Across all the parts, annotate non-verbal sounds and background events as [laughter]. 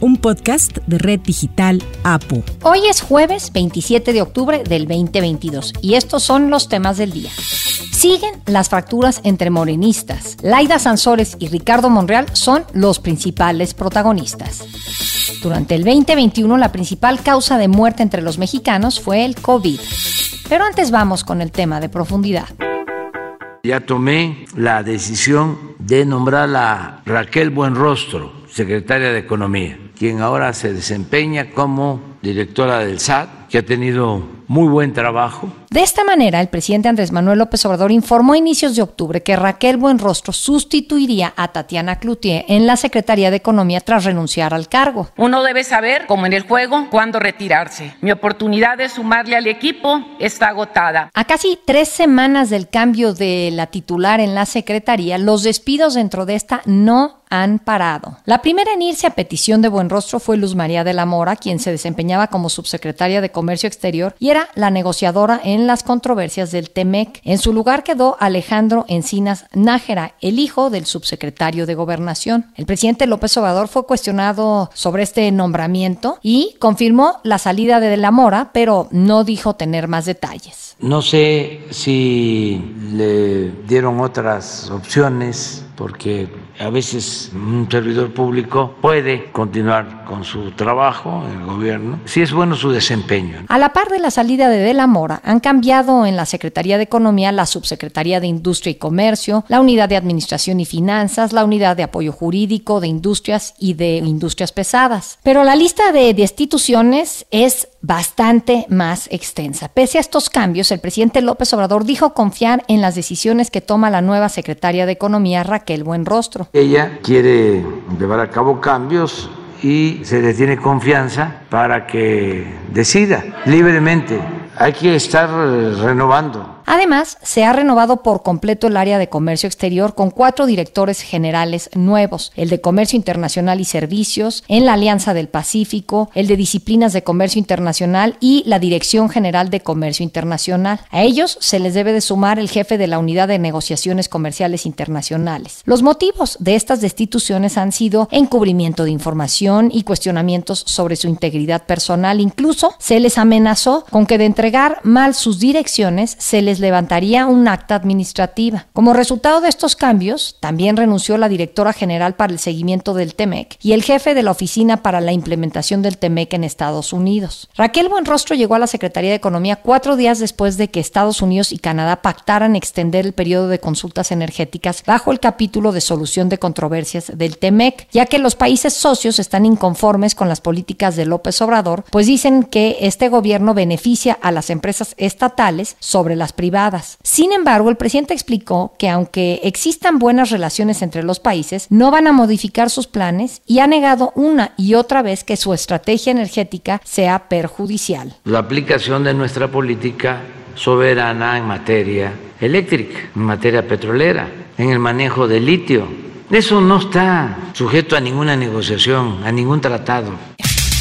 un podcast de Red Digital APU. Hoy es jueves 27 de octubre del 2022 y estos son los temas del día. Siguen las fracturas entre morenistas. Laida Sansores y Ricardo Monreal son los principales protagonistas. Durante el 2021 la principal causa de muerte entre los mexicanos fue el COVID. Pero antes vamos con el tema de profundidad. Ya tomé la decisión de nombrar a Raquel Buenrostro, secretaria de Economía quien ahora se desempeña como directora del SAT, que ha tenido muy buen trabajo. De esta manera, el presidente Andrés Manuel López Obrador informó a inicios de octubre que Raquel Buenrostro sustituiría a Tatiana Cloutier en la Secretaría de Economía tras renunciar al cargo. Uno debe saber, como en el juego, cuándo retirarse. Mi oportunidad de sumarle al equipo está agotada. A casi tres semanas del cambio de la titular en la Secretaría, los despidos dentro de esta no han parado. La primera en irse a petición de Buenrostro fue Luz María de la Mora, quien se desempeñaba como subsecretaria de Comercio Exterior y era la negociadora en las controversias del TEMEC. En su lugar quedó Alejandro Encinas Nájera, el hijo del subsecretario de Gobernación. El presidente López Obrador fue cuestionado sobre este nombramiento y confirmó la salida de de la Mora, pero no dijo tener más detalles. No sé si le dieron otras opciones porque a veces un servidor público puede continuar con su trabajo en el gobierno si es bueno su desempeño. A la par de la salida de De la Mora, han cambiado en la Secretaría de Economía la Subsecretaría de Industria y Comercio, la Unidad de Administración y Finanzas, la Unidad de Apoyo Jurídico de Industrias y de Industrias Pesadas. Pero la lista de destituciones es bastante más extensa. Pese a estos cambios, el presidente López Obrador dijo confiar en las decisiones que toma la nueva secretaria de Economía, Raquel Buenrostro. Ella quiere llevar a cabo cambios y se le tiene confianza para que decida libremente. Hay que estar renovando Además, se ha renovado por completo el área de comercio exterior con cuatro directores generales nuevos, el de Comercio Internacional y Servicios, en la Alianza del Pacífico, el de Disciplinas de Comercio Internacional y la Dirección General de Comercio Internacional. A ellos se les debe de sumar el jefe de la Unidad de Negociaciones Comerciales Internacionales. Los motivos de estas destituciones han sido encubrimiento de información y cuestionamientos sobre su integridad personal. Incluso se les amenazó con que de entregar mal sus direcciones se les levantaría un acta administrativa. Como resultado de estos cambios, también renunció la directora general para el seguimiento del TEMEC y el jefe de la oficina para la implementación del TEMEC en Estados Unidos. Raquel Buenrostro llegó a la Secretaría de Economía cuatro días después de que Estados Unidos y Canadá pactaran extender el periodo de consultas energéticas bajo el capítulo de solución de controversias del TEMEC, ya que los países socios están inconformes con las políticas de López Obrador, pues dicen que este gobierno beneficia a las empresas estatales sobre las privadas. Sin embargo, el presidente explicó que aunque existan buenas relaciones entre los países, no van a modificar sus planes y ha negado una y otra vez que su estrategia energética sea perjudicial. La aplicación de nuestra política soberana en materia eléctrica, en materia petrolera, en el manejo del litio. Eso no está sujeto a ninguna negociación, a ningún tratado.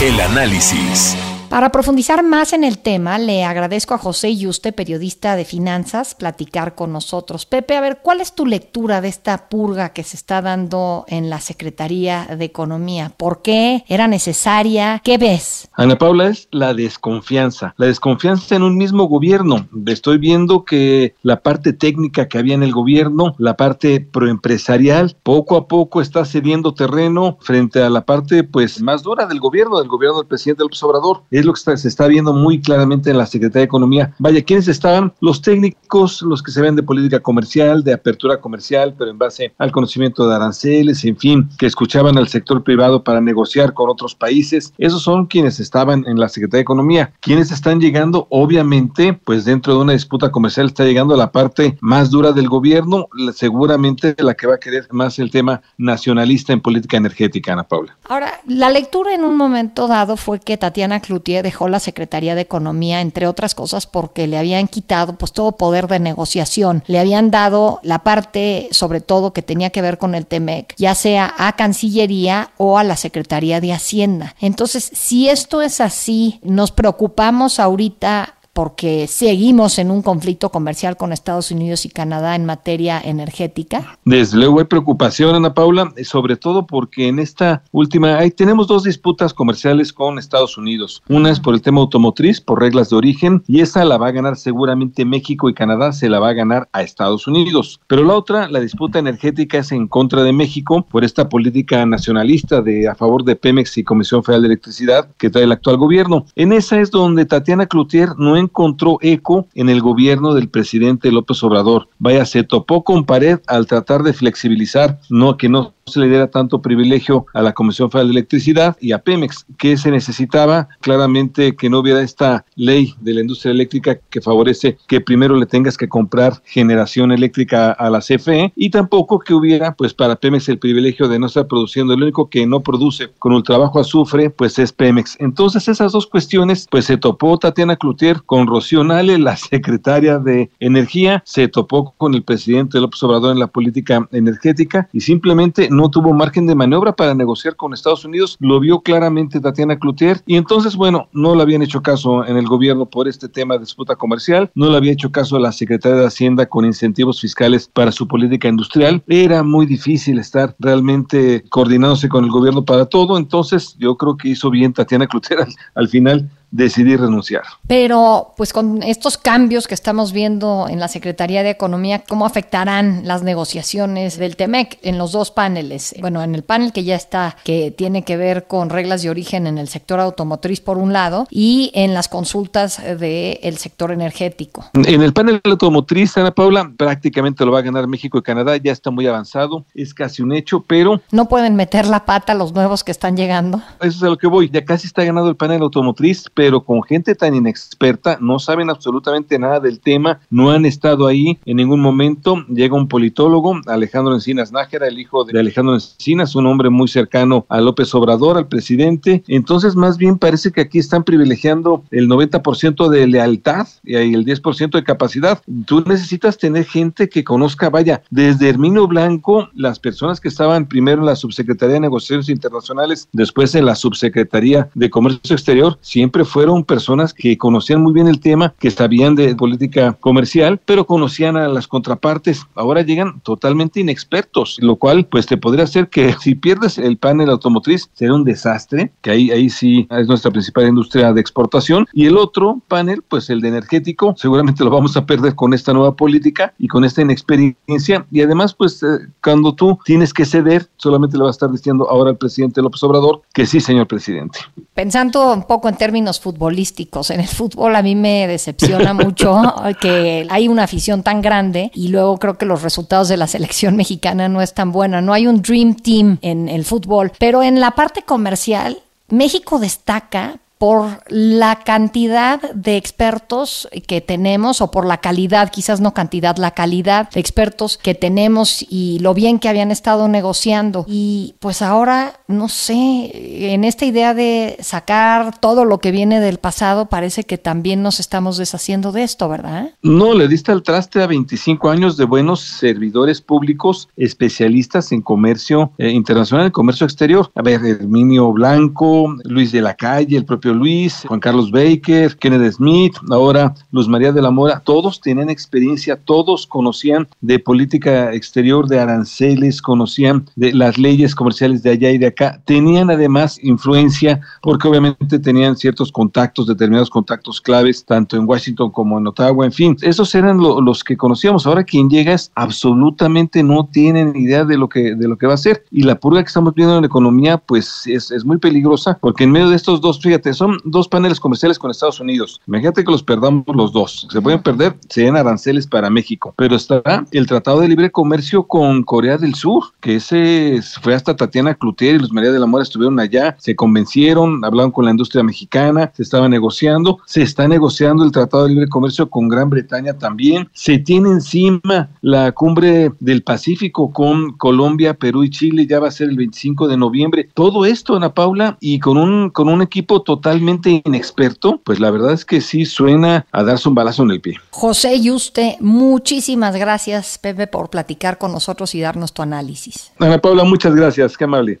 El análisis. Para profundizar más en el tema, le agradezco a José Yuste, periodista de finanzas, platicar con nosotros. Pepe, a ver, ¿cuál es tu lectura de esta purga que se está dando en la Secretaría de Economía? ¿Por qué era necesaria? ¿Qué ves? Ana Paula, es la desconfianza, la desconfianza en un mismo gobierno. Estoy viendo que la parte técnica que había en el gobierno, la parte proempresarial, poco a poco está cediendo terreno frente a la parte pues más dura del gobierno, del gobierno del presidente López Obrador lo que se está viendo muy claramente en la Secretaría de Economía. Vaya, ¿quiénes estaban? Los técnicos, los que se ven de política comercial, de apertura comercial, pero en base al conocimiento de aranceles, en fin, que escuchaban al sector privado para negociar con otros países. Esos son quienes estaban en la Secretaría de Economía. Quienes están llegando, obviamente, pues dentro de una disputa comercial está llegando la parte más dura del gobierno, seguramente la que va a querer más el tema nacionalista en política energética, Ana Paula. Ahora, la lectura en un momento dado fue que Tatiana Cloutier Dejó la Secretaría de Economía, entre otras cosas, porque le habían quitado pues todo poder de negociación. Le habían dado la parte, sobre todo, que tenía que ver con el TEMEC, ya sea a Cancillería o a la Secretaría de Hacienda. Entonces, si esto es así, nos preocupamos ahorita porque seguimos en un conflicto comercial con Estados Unidos y Canadá en materia energética? Desde luego hay preocupación, Ana Paula, sobre todo porque en esta última, ahí tenemos dos disputas comerciales con Estados Unidos. Una es por el tema automotriz, por reglas de origen, y esa la va a ganar seguramente México y Canadá, se la va a ganar a Estados Unidos. Pero la otra, la disputa energética, es en contra de México por esta política nacionalista de a favor de Pemex y Comisión Federal de Electricidad que trae el actual gobierno. En esa es donde Tatiana Cloutier no encontró eco en el gobierno del presidente López Obrador. Vaya, se topó con pared al tratar de flexibilizar, no que no se le diera tanto privilegio a la Comisión Federal de Electricidad y a Pemex, que se necesitaba claramente que no hubiera esta ley de la industria eléctrica que favorece que primero le tengas que comprar generación eléctrica a la CFE y tampoco que hubiera pues para Pemex el privilegio de no estar produciendo, el único que no produce con el trabajo azufre pues es Pemex. Entonces esas dos cuestiones pues se topó Tatiana Cloutier con Rocío Nale, la secretaria de Energía, se topó con el presidente López Obrador en la política energética y simplemente no tuvo margen de maniobra para negociar con Estados Unidos, lo vio claramente Tatiana Cloutier y entonces, bueno, no le habían hecho caso en el gobierno por este tema de disputa comercial, no le había hecho caso a la Secretaría de Hacienda con incentivos fiscales para su política industrial, era muy difícil estar realmente coordinándose con el gobierno para todo, entonces yo creo que hizo bien Tatiana Cloutier [laughs] al final decidí renunciar. Pero, pues con estos cambios que estamos viendo en la Secretaría de Economía, ¿cómo afectarán las negociaciones del TEMEC en los dos paneles? Bueno, en el panel que ya está, que tiene que ver con reglas de origen en el sector automotriz por un lado, y en las consultas del sector energético. En el panel automotriz, Ana Paula, prácticamente lo va a ganar México y Canadá, ya está muy avanzado, es casi un hecho, pero... No pueden meter la pata los nuevos que están llegando. Eso es a lo que voy, ya casi está ganado el panel automotriz, pero con gente tan inexperta, no saben absolutamente nada del tema, no han estado ahí en ningún momento. Llega un politólogo, Alejandro Encinas Nájera, el hijo de Alejandro Encinas, un hombre muy cercano a López Obrador, al presidente. Entonces, más bien parece que aquí están privilegiando el 90% de lealtad y el 10% de capacidad. Tú necesitas tener gente que conozca, vaya, desde Herminio Blanco, las personas que estaban primero en la Subsecretaría de Negociaciones Internacionales, después en la Subsecretaría de Comercio Exterior, siempre fueron personas que conocían muy bien el tema, que sabían de política comercial, pero conocían a las contrapartes. Ahora llegan totalmente inexpertos, lo cual pues te podría hacer que [laughs] si pierdes el panel automotriz será un desastre, que ahí, ahí sí es nuestra principal industria de exportación. Y el otro panel, pues el de energético, seguramente lo vamos a perder con esta nueva política y con esta inexperiencia. Y además, pues eh, cuando tú tienes que ceder, solamente le va a estar diciendo ahora al presidente López Obrador que sí, señor presidente. Pensando un poco en términos futbolísticos, en el fútbol a mí me decepciona [laughs] mucho que hay una afición tan grande y luego creo que los resultados de la selección mexicana no es tan buena. No hay un dream team en el fútbol, pero en la parte comercial México destaca por la cantidad de expertos que tenemos o por la calidad, quizás no cantidad, la calidad de expertos que tenemos y lo bien que habían estado negociando. Y pues ahora, no sé, en esta idea de sacar todo lo que viene del pasado, parece que también nos estamos deshaciendo de esto, ¿verdad? No, le diste al traste a 25 años de buenos servidores públicos especialistas en comercio eh, internacional, en comercio exterior. A ver, Herminio Blanco, Luis de la Calle, el propio Luis, Juan Carlos Baker, Kenneth Smith, ahora Luz María de la Mora, todos tenían experiencia, todos conocían de política exterior, de aranceles, conocían de las leyes comerciales de allá y de acá, tenían además influencia porque obviamente tenían ciertos contactos, determinados contactos claves, tanto en Washington como en Ottawa, en fin, esos eran los que conocíamos. Ahora quien llega es absolutamente no tienen idea de lo que de lo que va a ser y la purga que estamos viendo en la economía pues es, es muy peligrosa porque en medio de estos dos, fíjate, son dos paneles comerciales con Estados Unidos. Imagínate que los perdamos los dos. Se pueden perder, serían aranceles para México. Pero está el Tratado de Libre Comercio con Corea del Sur, que ese fue hasta Tatiana Cloutier y Luz María de la Mora estuvieron allá, se convencieron, hablaron con la industria mexicana, se estaba negociando, se está negociando el Tratado de Libre Comercio con Gran Bretaña también, se tiene encima la cumbre del Pacífico con Colombia, Perú y Chile, ya va a ser el 25 de noviembre. Todo esto, Ana Paula, y con un, con un equipo total totalmente inexperto, pues la verdad es que sí suena a darse un balazo en el pie. José Yuste, muchísimas gracias, Pepe, por platicar con nosotros y darnos tu análisis. Ana Paula, muchas gracias, qué amable.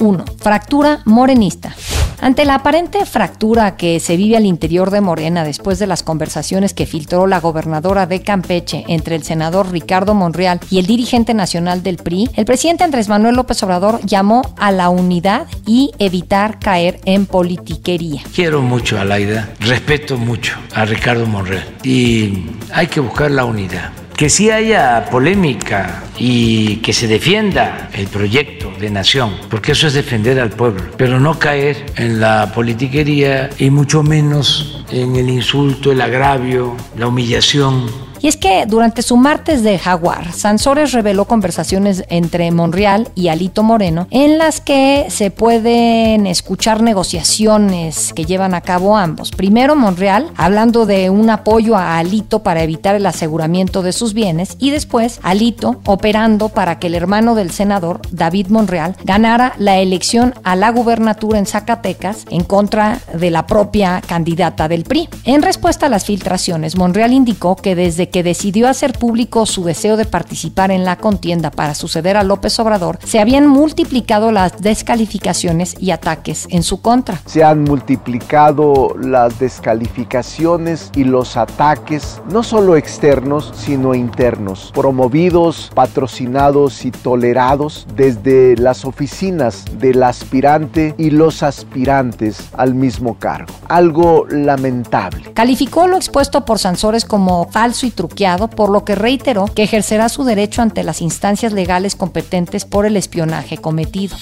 1. Fractura morenista. Ante la aparente fractura que se vive al interior de Morena después de las conversaciones que filtró la gobernadora de Campeche entre el senador Ricardo Monreal y el dirigente nacional del PRI, el presidente Andrés Manuel López Obrador llamó a la unidad y evitar caer en politiquería. Quiero mucho a Laida, respeto mucho a Ricardo Monreal y hay que buscar la unidad que sí haya polémica y que se defienda el proyecto de nación, porque eso es defender al pueblo, pero no caer en la politiquería y mucho menos en el insulto, el agravio, la humillación y es que durante su martes de Jaguar, Sansores reveló conversaciones entre Monreal y Alito Moreno en las que se pueden escuchar negociaciones que llevan a cabo ambos. Primero Monreal hablando de un apoyo a Alito para evitar el aseguramiento de sus bienes y después Alito operando para que el hermano del senador, David Monreal, ganara la elección a la gubernatura en Zacatecas en contra de la propia candidata del PRI. En respuesta a las filtraciones, Monreal indicó que desde que decidió hacer público su deseo de participar en la contienda para suceder a López Obrador, se habían multiplicado las descalificaciones y ataques en su contra. Se han multiplicado las descalificaciones y los ataques, no solo externos, sino internos, promovidos, patrocinados y tolerados desde las oficinas del aspirante y los aspirantes al mismo cargo. Algo lamentable. Calificó lo expuesto por Sansores como falso y por lo que reiteró que ejercerá su derecho ante las instancias legales competentes por el espionaje cometido.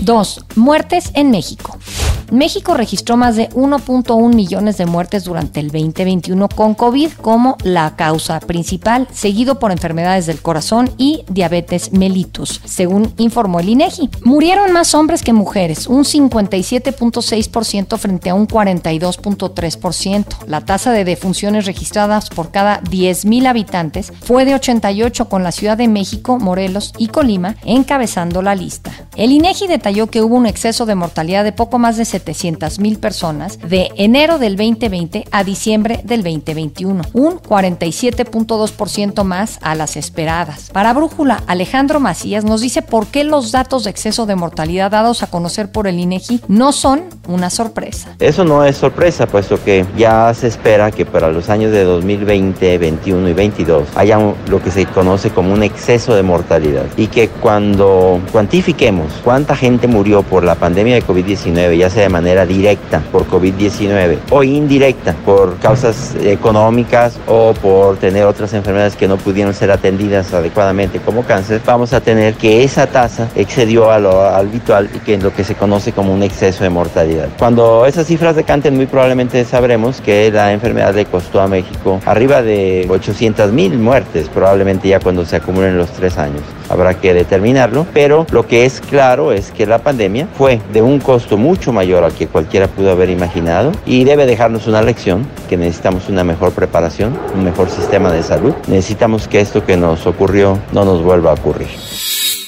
2. Muertes en México. México registró más de 1.1 millones de muertes durante el 2021 con COVID como la causa principal, seguido por enfermedades del corazón y diabetes mellitus, según informó el INEGI. Murieron más hombres que mujeres, un 57.6% frente a un 42.3%. La tasa de defunciones registradas por cada 10.000 habitantes fue de 88 con la Ciudad de México, Morelos y Colima encabezando la lista. El INEGI detalló que hubo un exceso de mortalidad de poco más de 70 700.000 personas de enero del 2020 a diciembre del 2021, un 47.2% más a las esperadas. Para Brújula, Alejandro Macías nos dice por qué los datos de exceso de mortalidad dados a conocer por el INEGI no son una sorpresa. Eso no es sorpresa, puesto que ya se espera que para los años de 2020, 21 y 22 haya un, lo que se conoce como un exceso de mortalidad y que cuando cuantifiquemos cuánta gente murió por la pandemia de COVID-19, ya sea de manera directa por COVID-19 o indirecta por causas económicas o por tener otras enfermedades que no pudieron ser atendidas adecuadamente como cáncer, vamos a tener que esa tasa excedió a lo habitual y que es lo que se conoce como un exceso de mortalidad. Cuando esas cifras decanten, muy probablemente sabremos que la enfermedad le costó a México arriba de 800 mil muertes, probablemente ya cuando se acumulen los tres años. Habrá que determinarlo, pero lo que es claro es que la pandemia fue de un costo mucho mayor al que cualquiera pudo haber imaginado y debe dejarnos una lección que necesitamos una mejor preparación, un mejor sistema de salud. Necesitamos que esto que nos ocurrió no nos vuelva a ocurrir.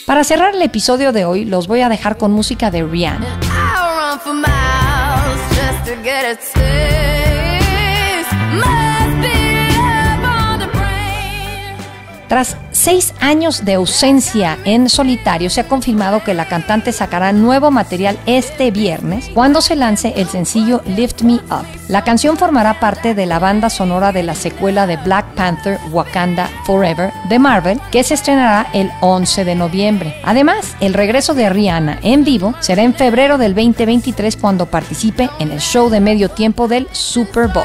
Para cerrar el episodio de hoy, los voy a dejar con música de Rihanna. Tras seis años de ausencia en solitario, se ha confirmado que la cantante sacará nuevo material este viernes cuando se lance el sencillo Lift Me Up. La canción formará parte de la banda sonora de la secuela de Black Panther Wakanda Forever de Marvel, que se estrenará el 11 de noviembre. Además, el regreso de Rihanna en vivo será en febrero del 2023 cuando participe en el show de medio tiempo del Super Bowl.